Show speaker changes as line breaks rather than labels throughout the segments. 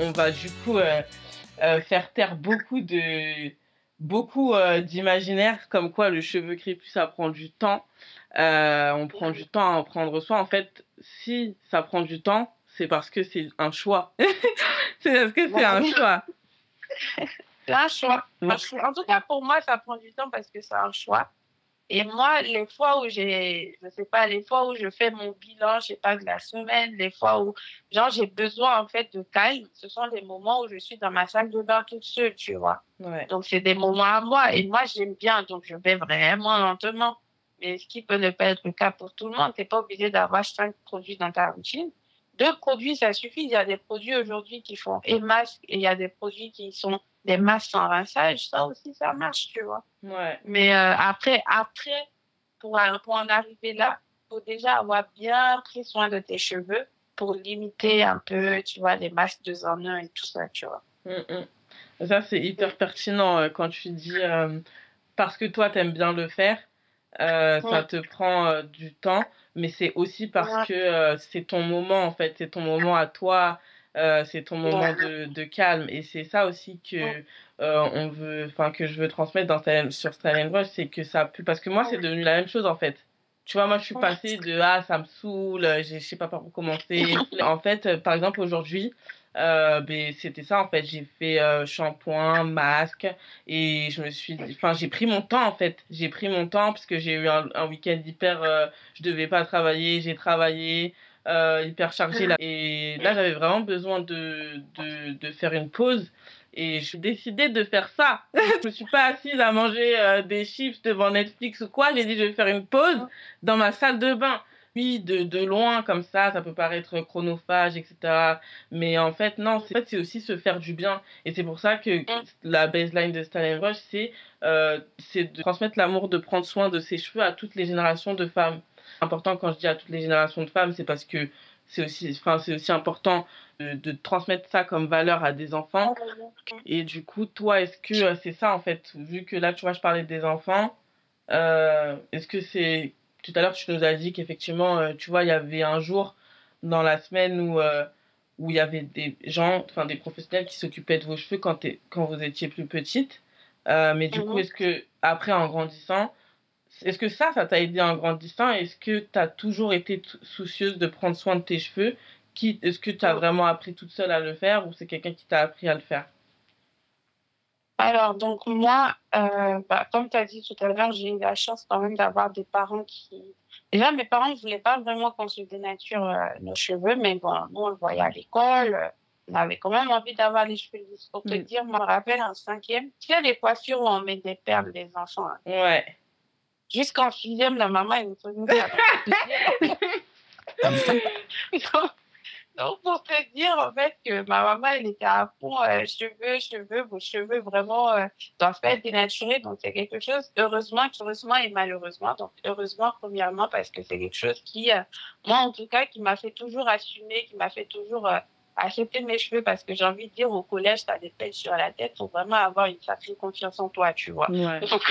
on va du coup euh, euh, faire taire beaucoup de beaucoup euh, d'imaginaire comme quoi le cheveu crépus ça prend du temps. On prend du temps à en prendre soin. En fait, si ça prend du temps, c'est parce que c'est un choix. c'est parce que c'est un choix.
Un choix. Un choix. En tout cas, pour moi, ça prend du temps parce que c'est un choix. Et moi, les fois où j'ai, je sais pas, les fois où je fais mon bilan, je sais pas, de la semaine, les fois où, genre, j'ai besoin, en fait, de calme, ce sont les moments où je suis dans ma salle de bain toute seule, tu vois.
Ouais.
Donc, c'est des moments à moi. Et moi, j'aime bien. Donc, je vais vraiment lentement. Mais ce qui peut ne pas être le cas pour tout le monde, t'es pas obligé d'avoir cinq produits dans ta routine. Deux produits, ça suffit. Il y a des produits aujourd'hui qui font et masques et il y a des produits qui sont des masques sans rinçage. Ça aussi, ça marche, tu vois.
Ouais.
Mais euh, après, après, pour, pour en arriver là, faut déjà avoir bien pris soin de tes cheveux pour limiter un peu, tu vois, les masques de en un et tout ça, tu vois.
Mm, mm. Ça, c'est hyper pertinent euh, quand tu dis euh, parce que toi, t'aimes bien le faire, euh, ça te prend du temps, mais c'est aussi parce
Ouais.
que c'est ton moment, en fait, c'est ton moment à toi, euh, c'est ton moment de, de calme. Et c'est ça aussi que euh, on veut, enfin, que je veux transmettre dans Style- sur Style Brush, c'est que ça pue. Parce que moi, c'est devenu la même chose, en fait. Tu vois, moi, je suis passée de ah, ça me saoule, euh, je sais pas par où commencer. En fait, par exemple, aujourd'hui, euh, ben, c'était ça en fait. J'ai fait euh, shampoing, masque et je me suis, enfin, j'ai pris mon temps en fait. J'ai pris mon temps parce que j'ai eu un, un week-end hyper, euh, je devais pas travailler, j'ai travaillé, euh, hyper chargé là. Et là, j'avais vraiment besoin de, de, de faire une pause. Et je suis décidée de faire ça. je me suis pas assise à manger euh, des chips devant Netflix ou quoi. J'ai dit, je vais faire une pause dans ma salle de bain. Oui, de, de loin, comme ça, ça peut paraître chronophage, etc. Mais en fait, non, c'est en fait, aussi se faire du bien. Et c'est pour ça que la baseline de Stalin Rush, c'est euh, de transmettre l'amour, de prendre soin de ses cheveux à toutes les générations de femmes. Important quand je dis à toutes les générations de femmes, c'est parce que c'est aussi, enfin, c'est aussi important de, de transmettre ça comme valeur à des enfants. Et du coup, toi, est-ce que euh, c'est ça en fait? Vu que là, tu vois, je parlais des enfants, euh, est-ce que c'est. Tout à l'heure, tu nous as dit qu'effectivement, euh, tu vois, il y avait un jour dans la semaine où, euh, où il y avait des gens, enfin des professionnels qui s'occupaient de vos cheveux quand, quand vous étiez plus petite. Mais du coup,
Mhm.
est-ce que, après, en grandissant, est-ce que ça, ça t'a aidé en grandissant? Est-ce que tu as toujours été soucieuse de prendre soin de tes cheveux? Est-ce que tu as
Mhm.
vraiment appris toute seule à le faire ou c'est quelqu'un qui t'a appris à le faire?
Alors, donc moi, euh, bah, comme tu as dit tout à l'heure, j'ai eu la chance quand même d'avoir des parents qui... Déjà, mes parents ne voulaient pas vraiment qu'on se dénature euh, nos cheveux, mais bon, nous, on le voyait à l'école. euh, on avait quand même envie d'avoir les cheveux lisses. Pour te
Mm.
dire, moi, je me rappelle en cinquième, tu sais, les coiffures où on met des perles des enfants. hein.
Ouais.
Jusqu'en sixième, la maman, elle nous faisait. Donc, pour te dire, en fait, que ma maman, elle était à fond, euh, cheveux, cheveux, vos cheveux vraiment euh, doivent pas être dénaturés. Donc, c'est quelque chose, heureusement, heureusement et malheureusement. Donc, heureusement, premièrement, parce que c'est quelque chose qui, euh, moi, en tout cas, qui m'a fait toujours assumer, qui m'a fait toujours accepter mes cheveux. Parce que j'ai envie de dire, au collège, t'as des pelles sur la tête. Faut vraiment avoir une sacrée confiance en toi, tu vois.
Ouais.
Donc,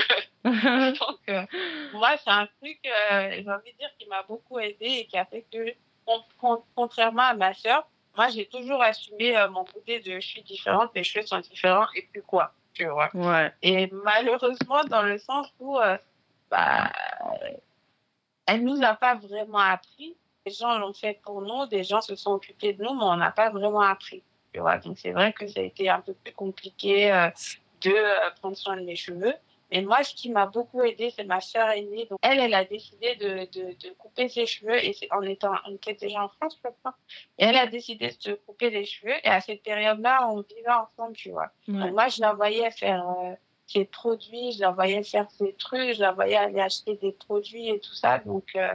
euh, donc, euh, moi, c'est un truc, euh, j'ai envie de dire, qui m'a beaucoup aidé et qui a fait que, con- con- contrairement à ma sœur, moi, j'ai toujours assumé euh, mon côté de je suis différente, mes cheveux sont différents et puis quoi, tu vois.
ouais.
Et malheureusement, dans le sens où, euh, bah, elle nous a pas vraiment appris. Des gens l'ont fait pour nous, des gens se sont occupés de nous, mais on n'a pas vraiment appris. Tu vois. Donc, c'est vrai que ça a été un peu plus compliqué euh, de euh, prendre soin de mes cheveux. Mais moi, ce qui m'a beaucoup aidé, c'est ma sœur aînée. Donc, elle, elle a décidé de, de, de couper ses cheveux et c'est en étant, on était déjà en France, je crois. Et elle a décidé de se couper les cheveux. Et à cette période-là, on vivait ensemble, tu vois.
Ouais.
Donc, moi, je la voyais faire euh, ses produits, je la voyais faire ses trucs, je la voyais aller acheter des produits et tout ça. Donc, euh,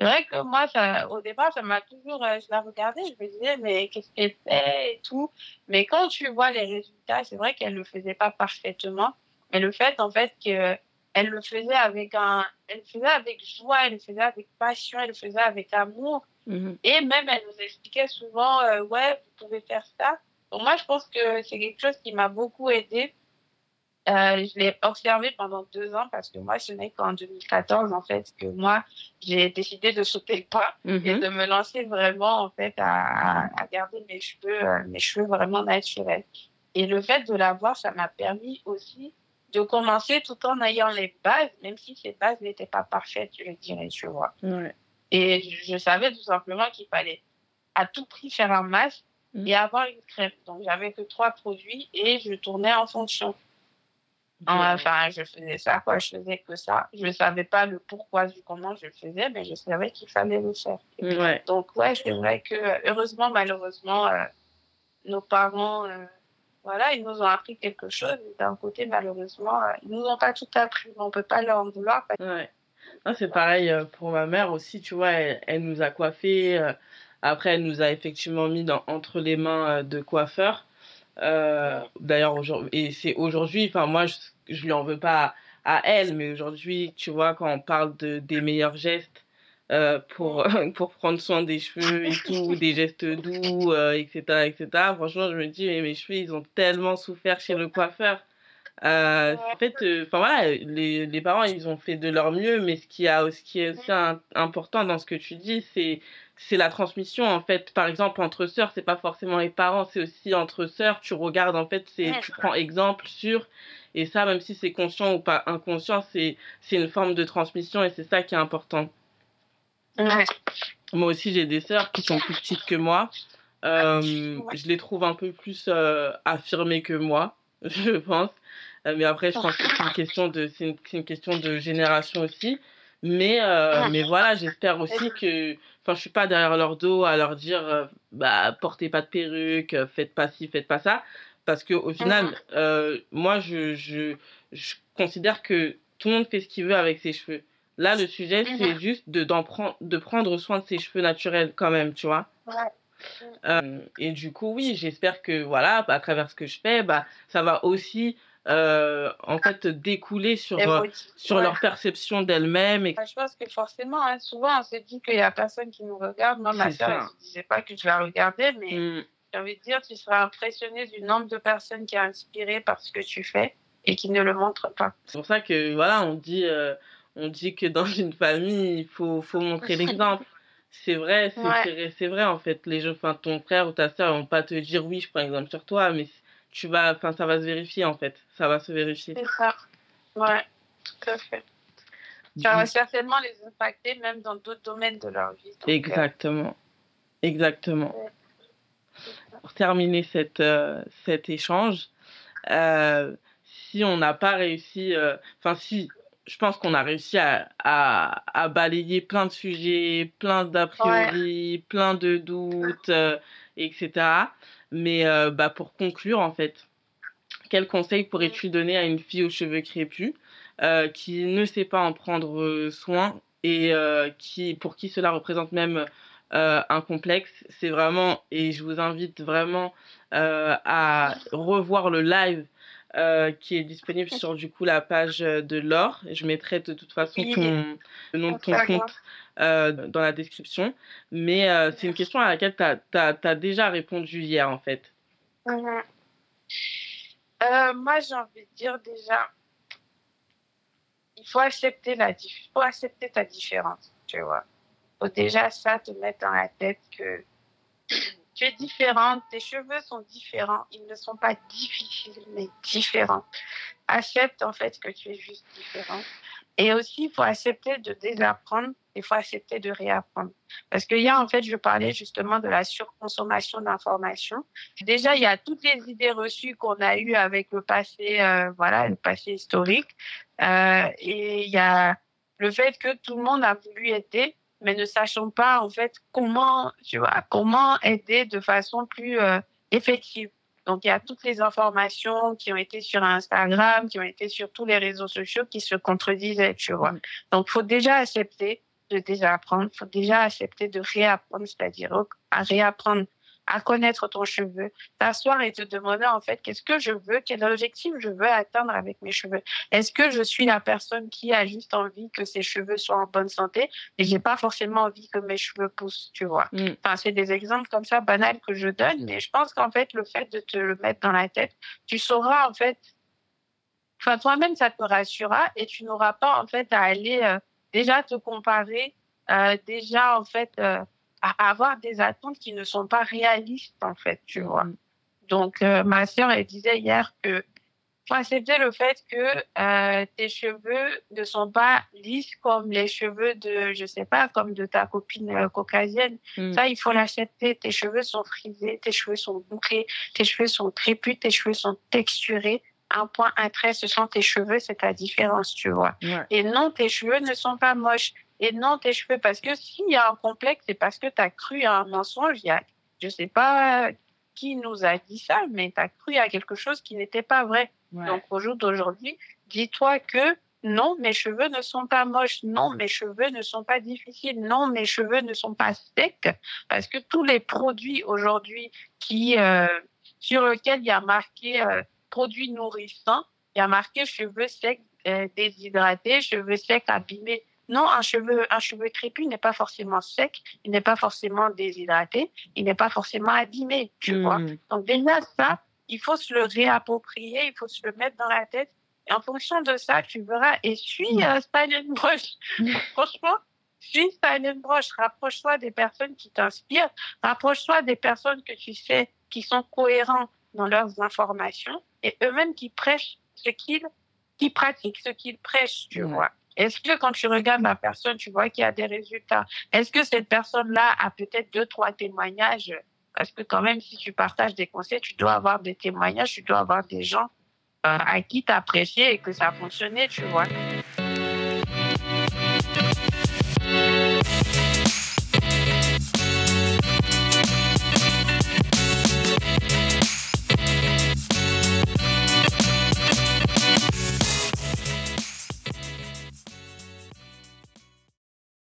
c'est vrai que moi, ça, au départ, ça m'a toujours, euh, je la regardais, je me disais, mais qu'est-ce qu'elle fait et tout. Mais quand tu vois les résultats, c'est vrai qu'elle le faisait pas parfaitement. Mais le fait, en fait, que elle le faisait avec un, elle le faisait avec joie, elle le faisait avec passion, elle le faisait avec amour.
Mhm.
Et même, elle nous expliquait souvent, euh, ouais, vous pouvez faire ça. Donc moi, je pense que c'est quelque chose qui m'a beaucoup aidé Euh, je l'ai observé pendant deux ans parce que moi, ce n'est qu'en 2014, en fait, que moi, j'ai décidé de sauter le pas et
Mhm.
de me lancer vraiment, en fait, à, à garder mes cheveux, euh, mes cheveux vraiment naturels. Et le fait de l'avoir, ça m'a permis aussi de commencer tout en ayant les bases, même si ces bases n'étaient pas parfaites, je dirais, tu vois.
Ouais.
Et je, je savais tout simplement qu'il fallait à tout prix faire un masque
Mhm.
et avoir une crème. Donc, j'avais que trois produits et je tournais en fonction. Enfin, je faisais ça, quoi. Je faisais que ça. Je ne savais pas le pourquoi du comment je le faisais, mais je savais qu'il fallait le faire.
Ouais.
Donc, ouais, c'est vrai que, heureusement, malheureusement, euh, nos parents, euh, voilà, ils nous ont appris quelque chose. D'un côté, malheureusement, euh, ils nous ont pas tout appris. On peut pas leur en vouloir. parce-
Ouais. Non, c'est pareil euh, pour ma mère aussi, tu vois, elle, elle nous a coiffés. après, elle nous a effectivement mis dans, entre les mains de coiffeurs. Euh, D'ailleurs, aujourd'hui, et c'est aujourd'hui, enfin, moi, je, je lui en veux pas à, à elle, mais aujourd'hui, tu vois, quand on parle de, des meilleurs gestes euh, pour, pour prendre soin des cheveux et tout, des gestes doux, euh, etc., etc., franchement, je me dis, mais mes cheveux, ils ont tellement souffert chez le coiffeur. Euh, en fait, enfin voilà, les, les parents ils ont fait de leur mieux, mais ce qui a, ce qui est aussi un- important dans ce que tu dis, c'est c'est la transmission en fait. Par exemple, entre sœurs, c'est pas forcément les parents, c'est aussi entre sœurs. Tu regardes en fait, c'est tu prends exemple sur et ça, même si c'est conscient ou pas inconscient, c'est c'est une forme de transmission et c'est ça qui est important.
Ouais.
Moi aussi, j'ai des sœurs qui sont plus petites que moi. Euh, je les trouve un peu plus euh, affirmées que moi, je pense. Euh, mais après, je pense que c'est une question de, c'est une, c'est une question de génération aussi. Mais, euh, mais voilà, j'espère aussi que, enfin, je suis pas derrière leur dos à leur dire, euh, bah, portez pas de perruque, faites pas ci, faites pas ça. Parce que au final, euh, moi, je, je, je considère que tout le monde fait ce qu'il veut avec ses cheveux. Là, le sujet, c'est juste de, d'en prendre, de prendre soin de ses cheveux naturels quand même, tu vois. Et du coup, oui, j'espère que, voilà, à travers ce que je fais, bah, ça va aussi, euh, en fait, découler sur, euh, sur
ouais.
leur perception d'elles-mêmes. Et...
Je pense que forcément, hein, souvent, on se dit qu'il y a personne qui nous regarde. Moi, ma soeur, elle ne disait pas que je la regardais, mais
Mm,
j'ai envie de dire, tu seras impressionné du nombre de personnes qui est inspiré par ce que tu fais et qui ne le montrent pas.
C'est pour ça que, voilà, on dit, euh, on dit que dans une famille, il faut, faut montrer l'exemple. C'est vrai, c'est
Ouais.
c'est vrai, en fait. Les gens, enfin, ton frère ou ta soeur, ils vont pas te dire, oui, je prends exemple sur toi, mais tu vas, enfin, ça va se vérifier, en fait. Ça va se vérifier.
C'est ça. Ouais, tout à fait. Ça va certainement les impacter même dans d'autres domaines de leur vie. Donc, euh,
Exactement. Exactement.
Ouais.
Pour terminer cette, euh, cet échange, euh, si on n'a pas réussi, enfin si, je pense qu'on a réussi à, à, à balayer plein de sujets, plein d'a priori, plein de doutes, euh, etc. Mais euh, bah, pour conclure, en fait, quel conseil pourrais-tu donner à une fille aux cheveux crépus euh, qui ne sait pas en prendre euh, soin et pour qui cela représente même un complexe? C'est vraiment, et je vous invite vraiment à revoir le live euh, qui est disponible sur du coup la page de Laure. Je mettrai de toute façon ton, le nom de ton compte euh, dans la description. Mais euh, c'est une question à laquelle tu as, déjà répondu hier en fait.
Euh, moi, j'ai envie de dire déjà, il faut accepter la faut accepter ta différence, tu vois. Faut déjà ça te mettre dans la tête que tu es différente, tes cheveux sont différents, ils ne sont pas difficiles, mais différents. Accepte en fait que tu es juste différent. Et aussi, il faut accepter de désapprendre, il faut accepter de réapprendre. Parce que hier, en fait, je parlais justement de la surconsommation d'informations. Déjà, il y a toutes les idées reçues qu'on a eues avec le passé, euh, voilà, le passé historique. Euh, et il y a le fait que tout le monde a voulu aider, mais ne sachant pas, en fait, comment, tu vois, comment aider de façon plus euh, effective. Donc, il y a toutes les informations qui ont été sur Instagram, qui ont été sur tous les réseaux sociaux qui se contredisaient, tu vois. Donc, faut déjà accepter de désapprendre, faut déjà accepter de réapprendre, c'est-à-dire à réapprendre à connaître ton cheveu, t'asseoir et te demander en fait qu'est-ce que je veux, quel objectif je veux atteindre avec mes cheveux. Est-ce que je suis la personne qui a juste envie que ses cheveux soient en bonne santé et j'ai pas forcément envie que mes cheveux poussent, tu vois.
Mm.
Enfin, c'est des exemples comme ça banals que je donne, mais je pense qu'en fait le fait de te le mettre dans la tête, tu sauras en fait enfin, toi-même, ça te rassurera et tu n'auras pas, en fait, à aller euh, déjà te comparer, euh, déjà, en fait, euh, à avoir des attentes qui ne sont pas réalistes, en fait, tu vois. Donc, ma sœur, elle disait hier que faut accepter le fait que euh, tes cheveux ne sont pas lisses comme les cheveux de, je sais pas, comme de ta copine euh, caucasienne. Mm. Ça, il faut l'accepter. Tes cheveux sont frisés, tes cheveux sont bouclés, tes cheveux sont crépus, tes cheveux sont texturés. Un point, un trait, ce sont tes cheveux, c'est ta différence, tu vois. Et non, tes cheveux ne sont pas moches. Et non, tes cheveux, parce que s'il y a un complexe, c'est parce que tu as cru à un mensonge. Il y a, je sais pas qui nous a dit ça, mais tu as cru à quelque chose qui n'était pas vrai. Donc au jour d'aujourd'hui, dis-toi que non, mes cheveux ne sont pas moches, non, mes cheveux ne sont pas difficiles, non, mes cheveux ne sont pas secs, parce que tous les produits aujourd'hui qui euh, sur lesquels il y a marqué euh, produits nourrissants, il y a marqué cheveux secs euh, déshydratés, cheveux secs abîmés. Non, un cheveu, un cheveu crépus n'est pas forcément sec, il n'est pas forcément déshydraté, il n'est pas forcément abîmé, tu vois. Hmm. Donc déjà ça, il faut se le réapproprier, il faut se le mettre dans la tête. Et en fonction de ça, tu verras. Et suis euh, Style Brush. Franchement, suis Style Brush. Rapproche-toi des personnes qui t'inspirent. Rapproche-toi des personnes que tu sais qui sont cohérents dans leurs informations et eux-mêmes qui prêchent ce qu'ils qui pratiquent, ce qu'ils prêchent, tu vois. Est-ce que quand tu regardes la personne, tu vois qu'il y a des résultats? Est-ce que cette personne-là a peut-être deux, trois témoignages? Parce que quand même, si tu partages des conseils, tu dois avoir des témoignages, tu dois avoir des gens euh, à qui t'apprécier et que ça a fonctionné, tu vois.